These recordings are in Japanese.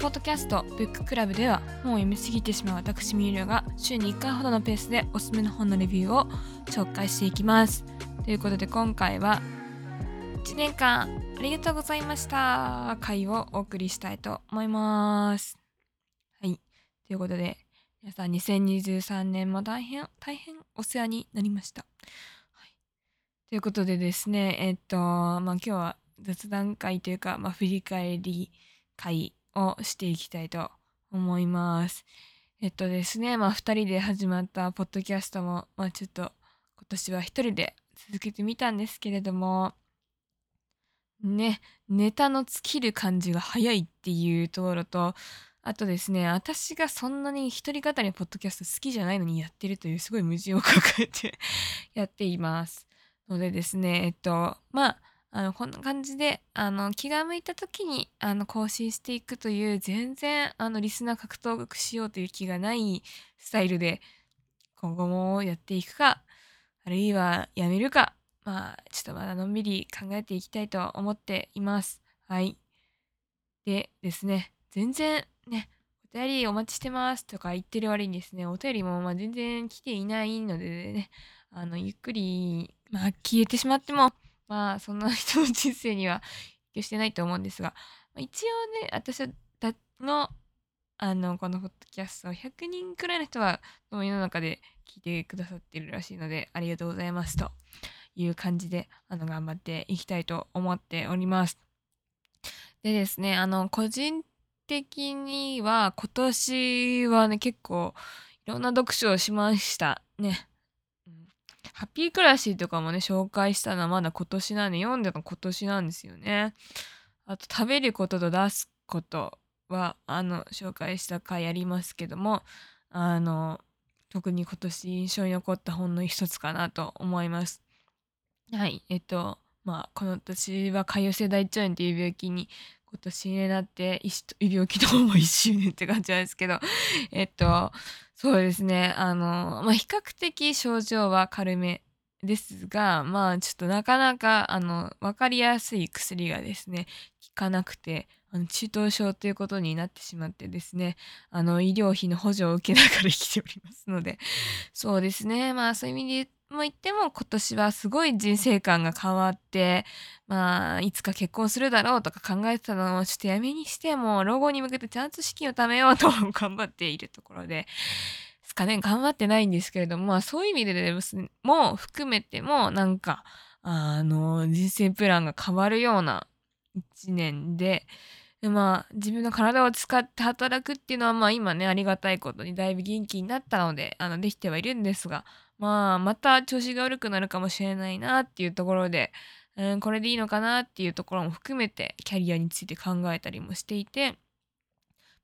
ポッドキャストブッククラブでは本を読みすぎてしまう私ミリュが週に1回ほどのペースでおすすめの本のレビューを紹介していきます。ということで今回は1年間ありがとうございました回をお送りしたいと思います。はい。ということで皆さん2023年も大変大変お世話になりました、はい、ということでですねえっとまあ今日は雑談会というか、まあ、振り返り会をしていきたいと思います。えっとですね、まあ2人で始まったポッドキャストも、まあちょっと今年は1人で続けてみたんですけれども、ね、ネタの尽きる感じが早いっていうところと、あとですね、私がそんなに一人語りのポッドキャスト好きじゃないのにやってるというすごい矛盾を抱えてやっています。のでですね、えっと、まあ、あの、こんな感じで、あの、気が向いた時に、あの、更新していくという、全然、あの、リスナー獲得しようという気がないスタイルで、今後もやっていくか、あるいはやめるか、まあ、ちょっとまだのんびり考えていきたいと思っています。はい。でですね、全然ね、お便りお待ちしてますとか言ってる割にですね、お便りもま全然来ていないのでね、あの、ゆっくり、まあ、消えてしまっても、まあ、そんな人の人生には影響してないと思うんですが、一応ね、私の、あの、このポッドキャスト、100人くらいの人は、この世の中で聞いてくださってるらしいので、ありがとうございますという感じで、あの、頑張っていきたいと思っております。でですね、あの、個人的には、今年はね、結構、いろんな読書をしましたね。ハッピークラシーとかもね、紹介したのはまだ今年なんで、読んでの今年なんですよね。あと、食べることと出すことは、あの、紹介した回ありますけども、あの、特に今年印象に残った本の一つかなと思います。はい、えっと、まあ、この私は潰瘍性大腸炎っていう病気に今年になって病気の方も1周年って感じなんですけどえっとそうですね。あの、まあ、比較的症状は軽めですがまあちょっとなかなかあの分かりやすい薬がですね効かなくてあの中等症ということになってしまってですねあの医療費の補助を受けながら生きておりますのでそうですね。まあそういう意味でも言っても今年はすごい人生観が変わって、まあ、いつか結婚するだろうとか考えてたのをちょっとやめにしても、老後に向けてちゃんと資金を貯めようと頑張っているところで、すかね、頑張ってないんですけれども、まあそういう意味でも含めても、なんか、あの、人生プランが変わるような一年で、でまあ自分の体を使って働くっていうのはまあ今ねありがたいことにだいぶ元気になったのであのできてはいるんですがまあ、また調子が悪くなるかもしれないなっていうところで、うん、これでいいのかなっていうところも含めてキャリアについて考えたりもしていて、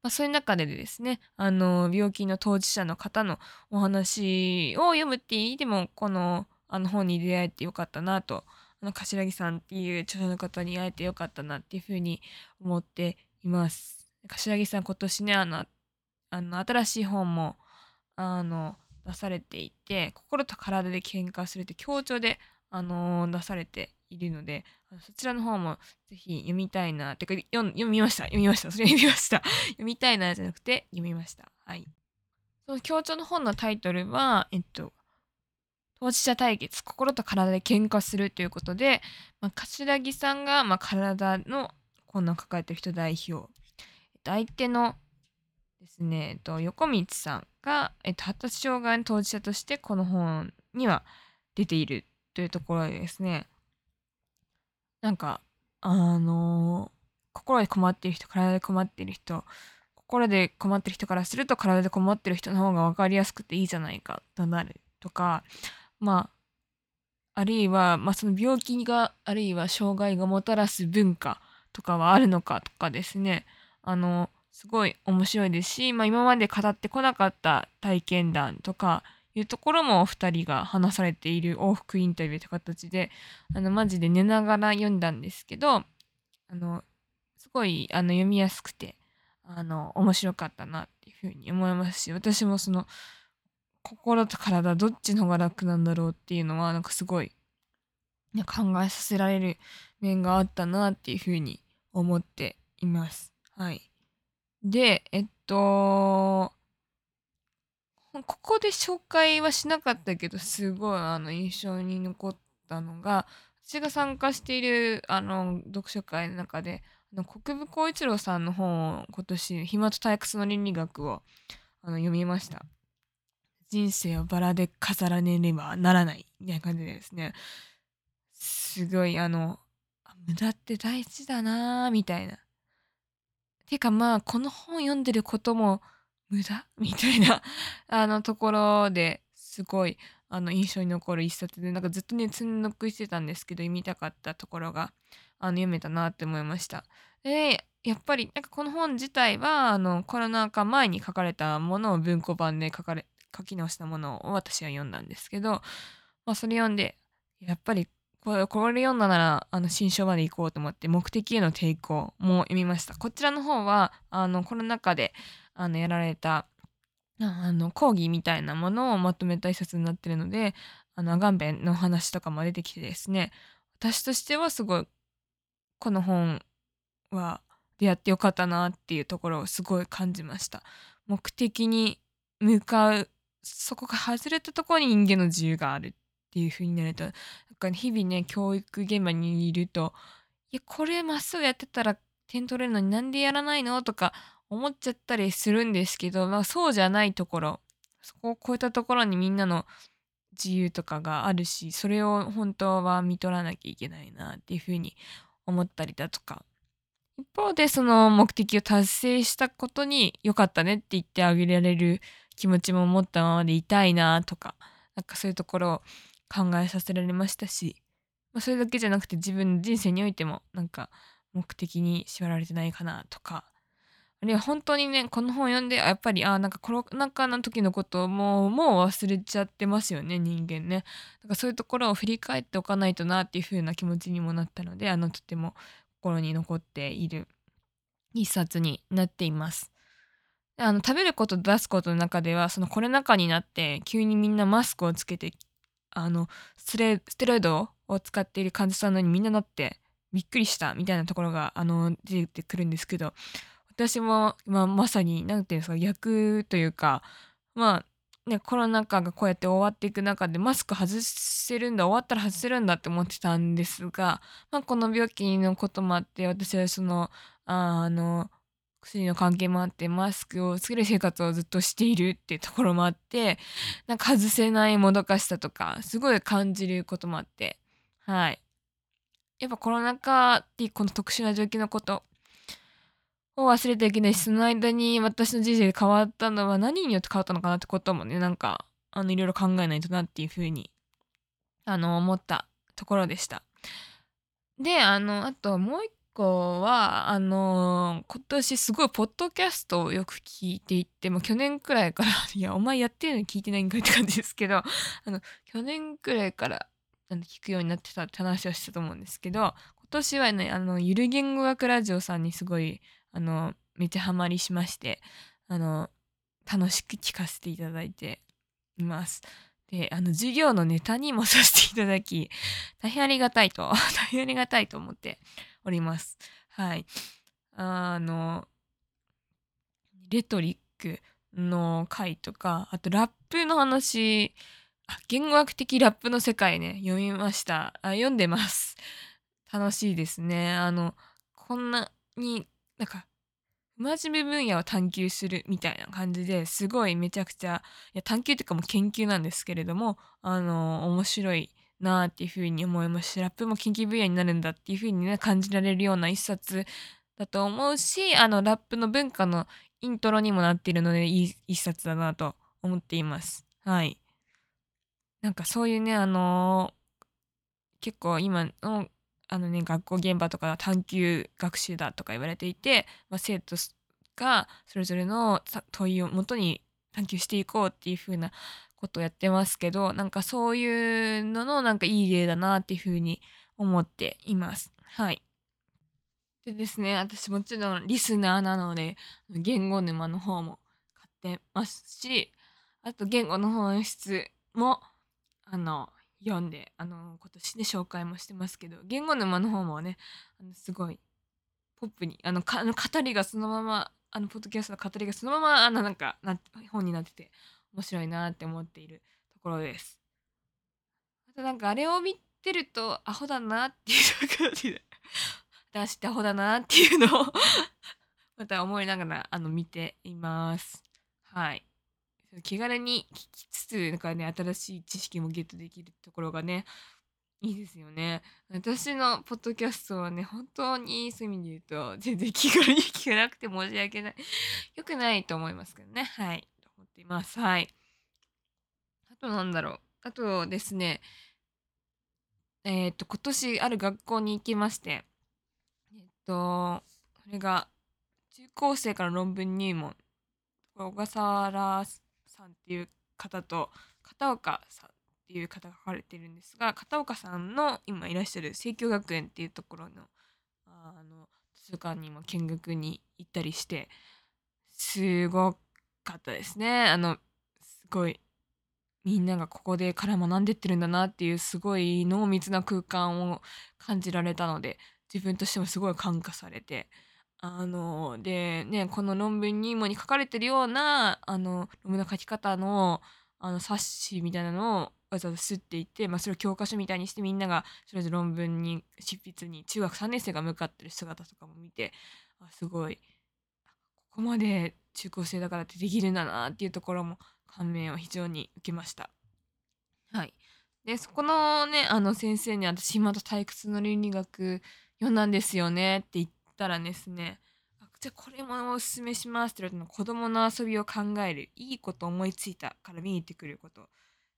まあ、そういう中でですね、あの、病気の当事者の方のお話を読むっていう意味でも、この、あの本に出会えてよかったなと、あの、柏木さんっていう著者の方に会えてよかったなっていうふうに思っています。柏木さん今年ね、あの、あの、新しい本も、あの、出されていて心と体で喧嘩するって強調で、あの、出されているのでそちらの方もぜひ読みたいなてか読みました。読みました。それ読みました。読みたいなじゃなくて読みました。はい。その強調の本のタイトルはえっと当事者対決心と体で喧嘩するということで、まあ、柏木さんが、まあ、体の困難を抱えてる人代表。相手のですね、えっと、横道さんが、えっと、発達障害の当事者としてこの本には出ているというところでですね、なんか、あのー、心で困っている人、体で困っている人、心で困ってる人からすると体で困ってる人の方が分かりやすくていいじゃないかとなるとか、まあ、あるいは、まあ、その病気が、あるいは障害がもたらす文化とかはあるのかとかですね、あの、すごい面白いですし、まあ、今まで語ってこなかった体験談とかいうところもお二人が話されている往復インタビューという形であのマジで寝ながら読んだんですけどあのすごいあの読みやすくてあの面白かったなっていうふうに思いますし私もその心と体どっちの方が楽なんだろうっていうのはなんかすごい考えさせられる面があったなっていうふうに思っています。はい。で、えっと、ここで紹介はしなかったけど、すごいあの印象に残ったのが、私が参加しているあの読書会の中で、あの国分光一郎さんの本を今年、暇と退屈の倫理学をあの読みました。人生をバラで飾らねばならないみたいな感じでですね、すごいあの、無駄って大事だなぁ、みたいな。てかまあ、この本読んでることも無駄みたいな あのところですごいあの印象に残る一冊でなんかずっとね積んどくしてたんですけど読みたかったところがあの読めたなって思いました。でやっぱりなんかこの本自体はあのコロナ禍前に書かれたものを文庫版で書かれ書き直したものを私は読んだんですけど、まあ、それ読んでやっぱりこれこれ読んだならあの新書まで行こうと思って目的への抵抗も読みました。こちらの方はあのコロナ禍であのやられたあの講義みたいなものをまとめた一冊になってるのであのアガンベンの話とかも出てきてですね私としてはすごいこの本は出会ってよかったなっていうところをすごい感じました目的に向かうそこが外れたところに人間の自由があるっていう風になるとなんか日々ね教育現場にいるといやこれまっすぐやってたら点取れるのになんでやらないのとか思っちゃったりするんですけど、まあ、そうじゃないところそこを超えたところにみんなの自由とかがあるしそれを本当は見取らなきゃいけないなっていうふうに思ったりだとか。一方でその目的を達成したことに良かったねって言ってあげられる気持ちも持ったままでいたいなとかなんかそういうところを考えさせられましたし、まあ、それだけじゃなくて自分の人生においてもなんか目的に縛られてないかなとかあるいは本当にねこの本を読んでやっぱりあなんかコロナ禍の時のことをもうもう忘れちゃってますよね人間ね。だかそういうところを振り返っておかないとなっていう風な気持ちにもなったのであのとても心に残っている一冊になっています。あの食べることと出すことの中ではそのコロナ禍になって急にみんなマスクをつけてあのステロイドを使っている患者さんのにみんななってびっくりしたみたいなところがあの出てくるんですけど私も、まあ、まさに何て言うんですか逆というかまあねコロナ禍がこうやって終わっていく中でマスク外せるんだ終わったら外せるんだって思ってたんですが、まあ、この病気のこともあって私はそのああの薬の関係もあってマスクをつける生活をずっとしているっていうところもあってなんか外せないもどかしさとかすごい感じることもあってはいやっぱコロナ禍っていうこの特殊な状況のことを忘れてはいけないし、その間に私の人生で変わったのは何によって変わったのかなってこともね、なんか、あの、いろいろ考えないとなっていうふうに、あの、思ったところでした。で、あの、あともう一個は、あの、今年すごいポッドキャストをよく聞いていて、もう去年くらいから いや、お前やってるのに聞いてないんかいって感じですけど、あの、去年くらいから、なん聞くようになってたって話をしたと思うんですけど、今年はね、あの、ゆる言語学ラジオさんにすごい、あのめちゃハマりしましてあの楽しく聞かせていただいています。であの授業のネタにもさせていただき大変ありがたいと 大変ありがたいと思っております。はい。あのレトリックの回とかあとラップの話。あ言語学的ラップの世界ね。読みました。あ読んでます。楽しいですね。あのこんなになんか真面目分野を探求するみたいな感じですごいめちゃくちゃいや探求というかもう研究なんですけれどもあの面白いなっていうふうに思いますしラップも研究分野になるんだっていうふうにね感じられるような一冊だと思うしあのラップの文化のイントロにもなっているのでいい一冊だなと思っています。はい。なんかそういうねあのー、結構今のあのね学校現場とか探究学習だとか言われていて、まあ、生徒がそれぞれの問いをもとに探求していこうっていう風なことやってますけどなんかそういうののなんかいい例だなっていう風に思っています。はい。でですね私もちろんリスナーなので言語沼の方も買ってますしあと言語の本質もあの読んであの今年で紹介もしてますけど言語沼の方もねあのすごいポップにあのか語りがそのままあのポッドキャストの語りがそのままあのなんかな本になってて面白いなって思っているところです。あとなんかあれを見てるとアホだなっていう感じで私ってアホだなっていうのを また思いながらあの見ています。はい。気軽に聞きつつ、なんかね、新しい知識もゲットできるところがね、いいですよね。私のポッドキャストはね、本当にそういう意味で言うと、全然気軽に聞けなくて申し訳ない。良くないと思いますけどね。はい。っています。はい。あとなんだろう。あとですね、えっ、と、今年ある学校に行きまして、えっ、と、それが、中高生から論文入門。小笠原さんっていう方と、片岡さんっていう方が書かれてるんですが片岡さんの今いらっしゃる清京学園っていうところのあの図書館にも見学に行ったりしてすごくかったですね。あのすごいみんながここでから学んでってるんだなっていうすごい濃密な空間を感じられたので自分としてもすごい感化されてあのでねこの論文にもに書かれてるようなあの論文の書き方のあの冊子みたいなのをわざわざすっていって、まあ、それを教科書みたいにしてみんながそれぞれ論文に執筆に中学3年生が向かってる姿とかも見てあすごいここまで中高生だからってできるんだなっていうところも感銘を非常に受けました。はい。で、そこのね、あの先生に私今と退屈の倫理学読んだんですよねって言ったらですね、じゃあこれもおすすめしますって言われたの子供の遊びを考える、いいこと思いついたから見えてくること。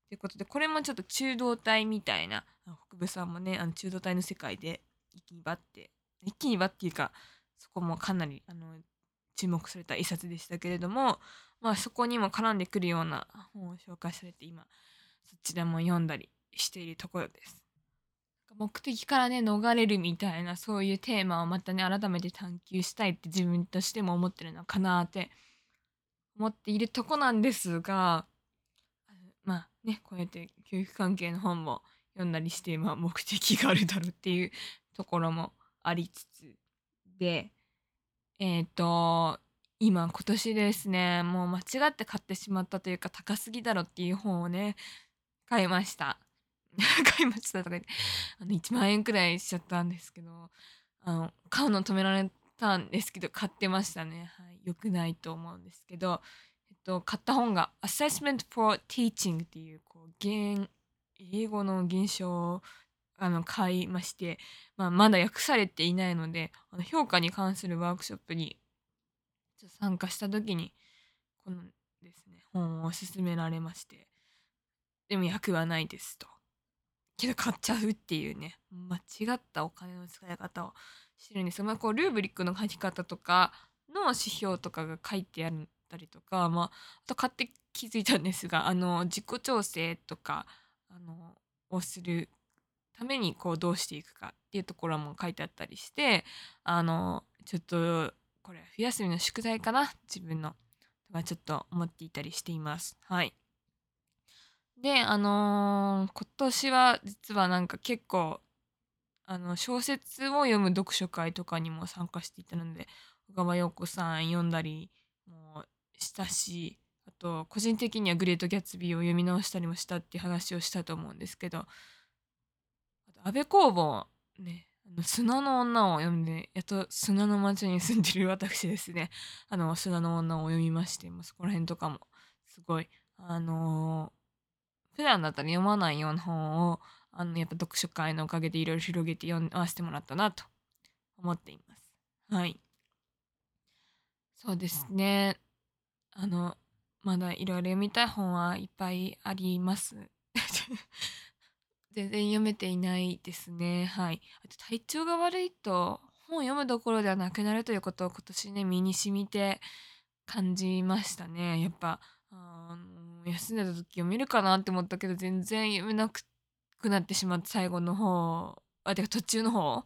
ということで、これもちょっと中道体みたいな、北部さんもね、あの中道体の世界で一気にバッて、一気にバッっていうか、そこもかなりあの注目された一冊でしたけれども、まあそこにも絡んでくるような本を紹介されて、今、そちらも読んだりしているところです。目的からね逃れるみたいなそういうテーマをまたね改めて探求したいって自分としても思ってるのかなって思っているとこなんですがまあねこうやって教育関係の本も読んだりして、まあ、目的があるだろうっていうところもありつつでえっ、ー、と今今年ですねもう間違って買ってしまったというか高すぎだろっていう本をね買いました。買いましたとか言ってあの1万円くらいしちゃったんですけどあの買うの止められたんですけど買ってましたね。はい良くないと思うんですけどえっと、買った本が Assessment for Teaching っていうこう英語の現象あの買いまして、まあ、まだ訳されていないのであの評価に関するワークショップに参加した時にこのですね本を勧められましてでも訳はないですと。けど買っちゃうっていうね間違ったお金の使い方をしてるんですまあ、ルーブリックの書き方とかの指標とかが書いてあったりとか、まあ、あと買って気づいたんですがあの自己調整とかあのをするためにこうどうしていくかっていうところも書いてあったりしてあのちょっとこれ冬休みの宿題かな自分のとかちょっと思っていたりしています。はいであのー、今年は実はなんか結構あの小説を読む読書会とかにも参加していたので小川陽子さん読んだりもしたしあと個人的には「グレート・ギャツビー」を読み直したりもしたっていう話をしたと思うんですけど安部公房ね砂の女を読んでやっと砂の町に住んでる私ですね あの砂の女を読みましてそこら辺とかもすごいあのー、普段だったら読まないような本をあのやっぱ読書会のおかげでいろいろ広げて読ませてもらったなと思っています。はい。そうですね。あの、まだいろいろ読みたい本はいっぱいあります。全然読めていないですね。はい。あと体調が悪いと本を読むどころではなくなるということを今年ね、身に染みて感じましたね。やっぱ、あの休んでた時読めるかなって思ったけど全然読めなくなってしまって最後の方、あ、てか途中の方。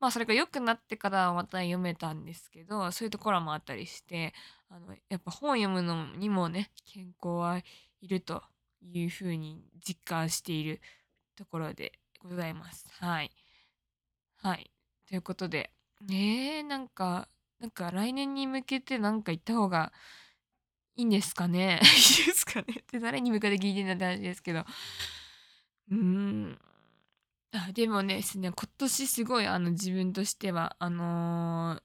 まあそれが良くなってからまた読めたんですけどそういうところもあったりしてあのやっぱ本を読むのにもね健康はいるというふうに実感しているところでございます。はい。はい。ということで、えー、なんか、なんか来年に向けてなんか言った方がいいんですかね？いいですかね？って誰に向かって聞いてんだって話ですけど。うーん。あ、でもねですね、今年すごいあの自分としては、あの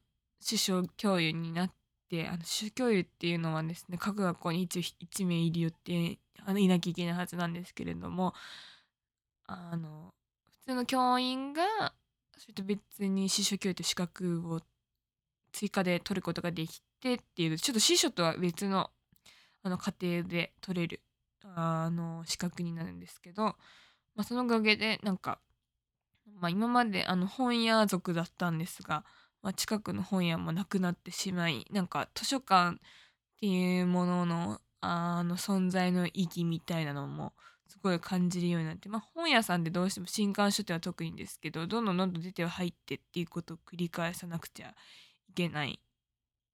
ー、首相教諭になって、あの、首相教諭っていうのはですね、各学校に一応1名いるよって、あの、いなきゃいけないはずなんですけれども、あの、普通の教員が、それと別に司書教諭と資格を追加で取ることができてっていう、ちょっと司書とは別の、あの、家庭で取れる、あの、資格になるんですけど、まあ、そのおかげで、なんか、まあ、今まであの本屋族だったんですが、まあ、近くの本屋もなくなってしまいなんか図書館っていうもののあの存在の意義みたいなのもすごい感じるようになって、まあ、本屋さんでどうしても新刊書店は特にですけどどんどんどんどん出ては入ってっていうことを繰り返さなくちゃいけない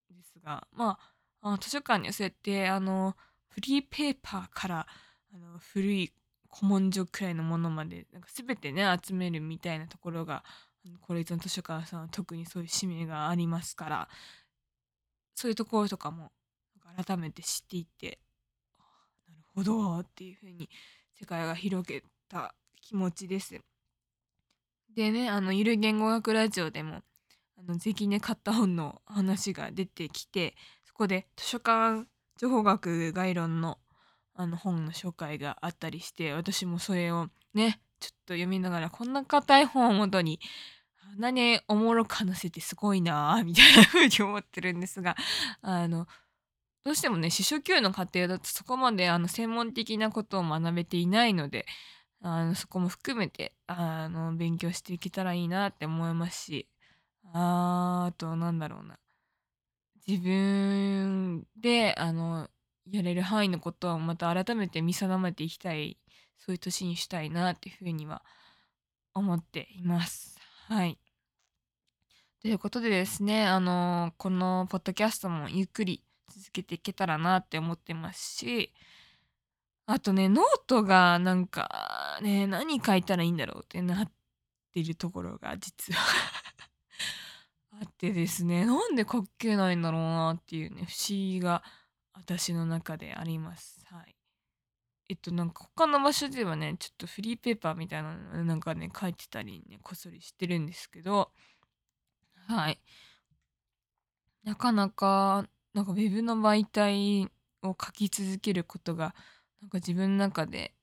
ですがまああ図書館にはそうやってあのフリーペーパーからあの古い古文書くらいのものまでなんか全てね集めるみたいなところがこれの図書館さんは特にそういう使命がありますからそういうところとかも改めて知っていってなるほどっていう風に世界が広げた気持ちです。でねあのゆる言語学ラジオでもあの関根買った本の話が出てきてそこで図書館情報学概論のあの本の紹介があったりして私もそれをねちょっと読みながらこんな硬い本をもとにあんなにおもろく話せてすごいなみたいな風に思ってるんですがあのどうしてもね司書級の過程だとそこまであの専門的なことを学べていないのであのそこも含めてあの勉強していけたらいいなって思いますしああとなんだろうな自分であのやれる範囲のことをまた改めて見定めていきたいそういう年にしたいなっていうふうには思っています。はい。ということでですね、あのこのポッドキャストもゆっくり続けていけたらなって思ってますし、あとね、ノートがなんかね、何書いたらいいんだろうってなってるところが実は あってですね、なんで書けないんだろうなっていうね、不思議が私の中であります。はい。えっと、なんか他の場所ではね、ちょっとフリーペーパーみたいなのなんかね、書いてたりね、こっそりしてるんですけど、はい。なかなか、なんかウェブの媒体を書き続けることが、なんか自分の中で、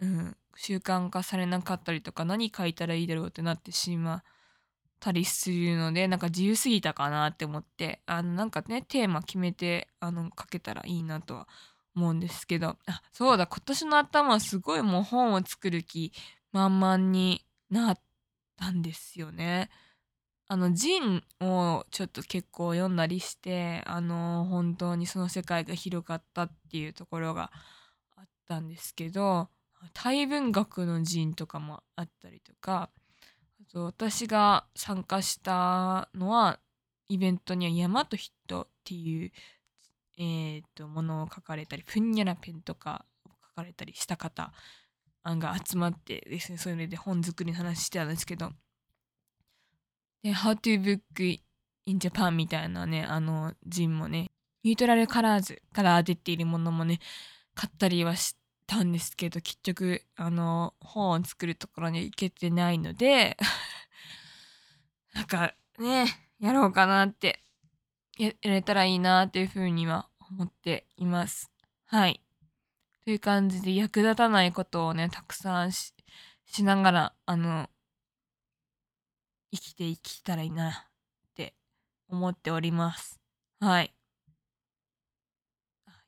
うん、習慣化されなかったりとか、何書いたらいいだろうってなってしまう。たりするのでなんか自由すぎたかなって思ってあのなんかねテーマ決めてあの書けたらいいなとは思うんですけどあそうだ今年の頭はすごいもう本を作る気満々になったんですよね。あのジンをちょっと結構読んだりしてあの本当にその世界が広がったっていうところがあったんですけどタイ文学のジンとかもあったりとかあと私が参加したのはイベントには「山と人」っていう、えー、とものを書かれたりふんにゃらペンとかを書かれたりした方が集まってですねそれで本作りの話してたんですけどで「How to Book in Japan」みたいなねあのジンもねニュートラルカラーズから出ているものもね買ったりはしたんですけど結局あの本を作るところに行けてないので なんかねやろうかなってやれたらいいなっていうふうには思っています。はい。という感じで役立たないことをねたくさんしながらあの生きていきたらいいなって思っております。はい。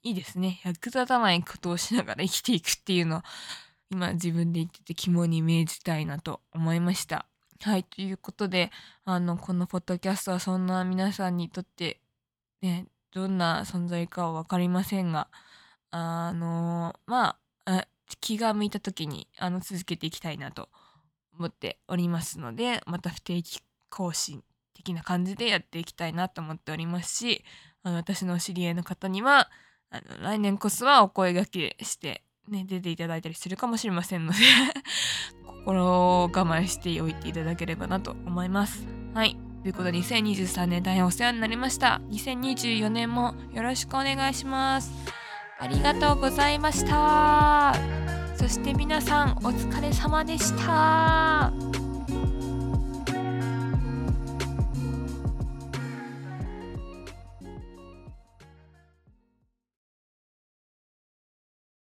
いいですね。役立たないことをしながら生きていくっていうのは、今自分で言ってて肝に銘じたいなと思いました。はい、ということで、あの、このポッドキャストはそんな皆さんにとって、ね、どんな存在かは分かりませんが、あの、まあ、気が向いた時に、あの、続けていきたいなと思っておりますのでまた不定期更新的な感じでやっていきたいなと思っておりますしあの私のお知り合いの方にはあの来年こそはお声がけして、ね、出ていただいたりするかもしれませんので 心を我慢しておいていただければなと思います。はいということで2023年大変お世話になりました。2024年もよろしくお願いします。ありがとうございました。そして皆さんお疲れ様でした。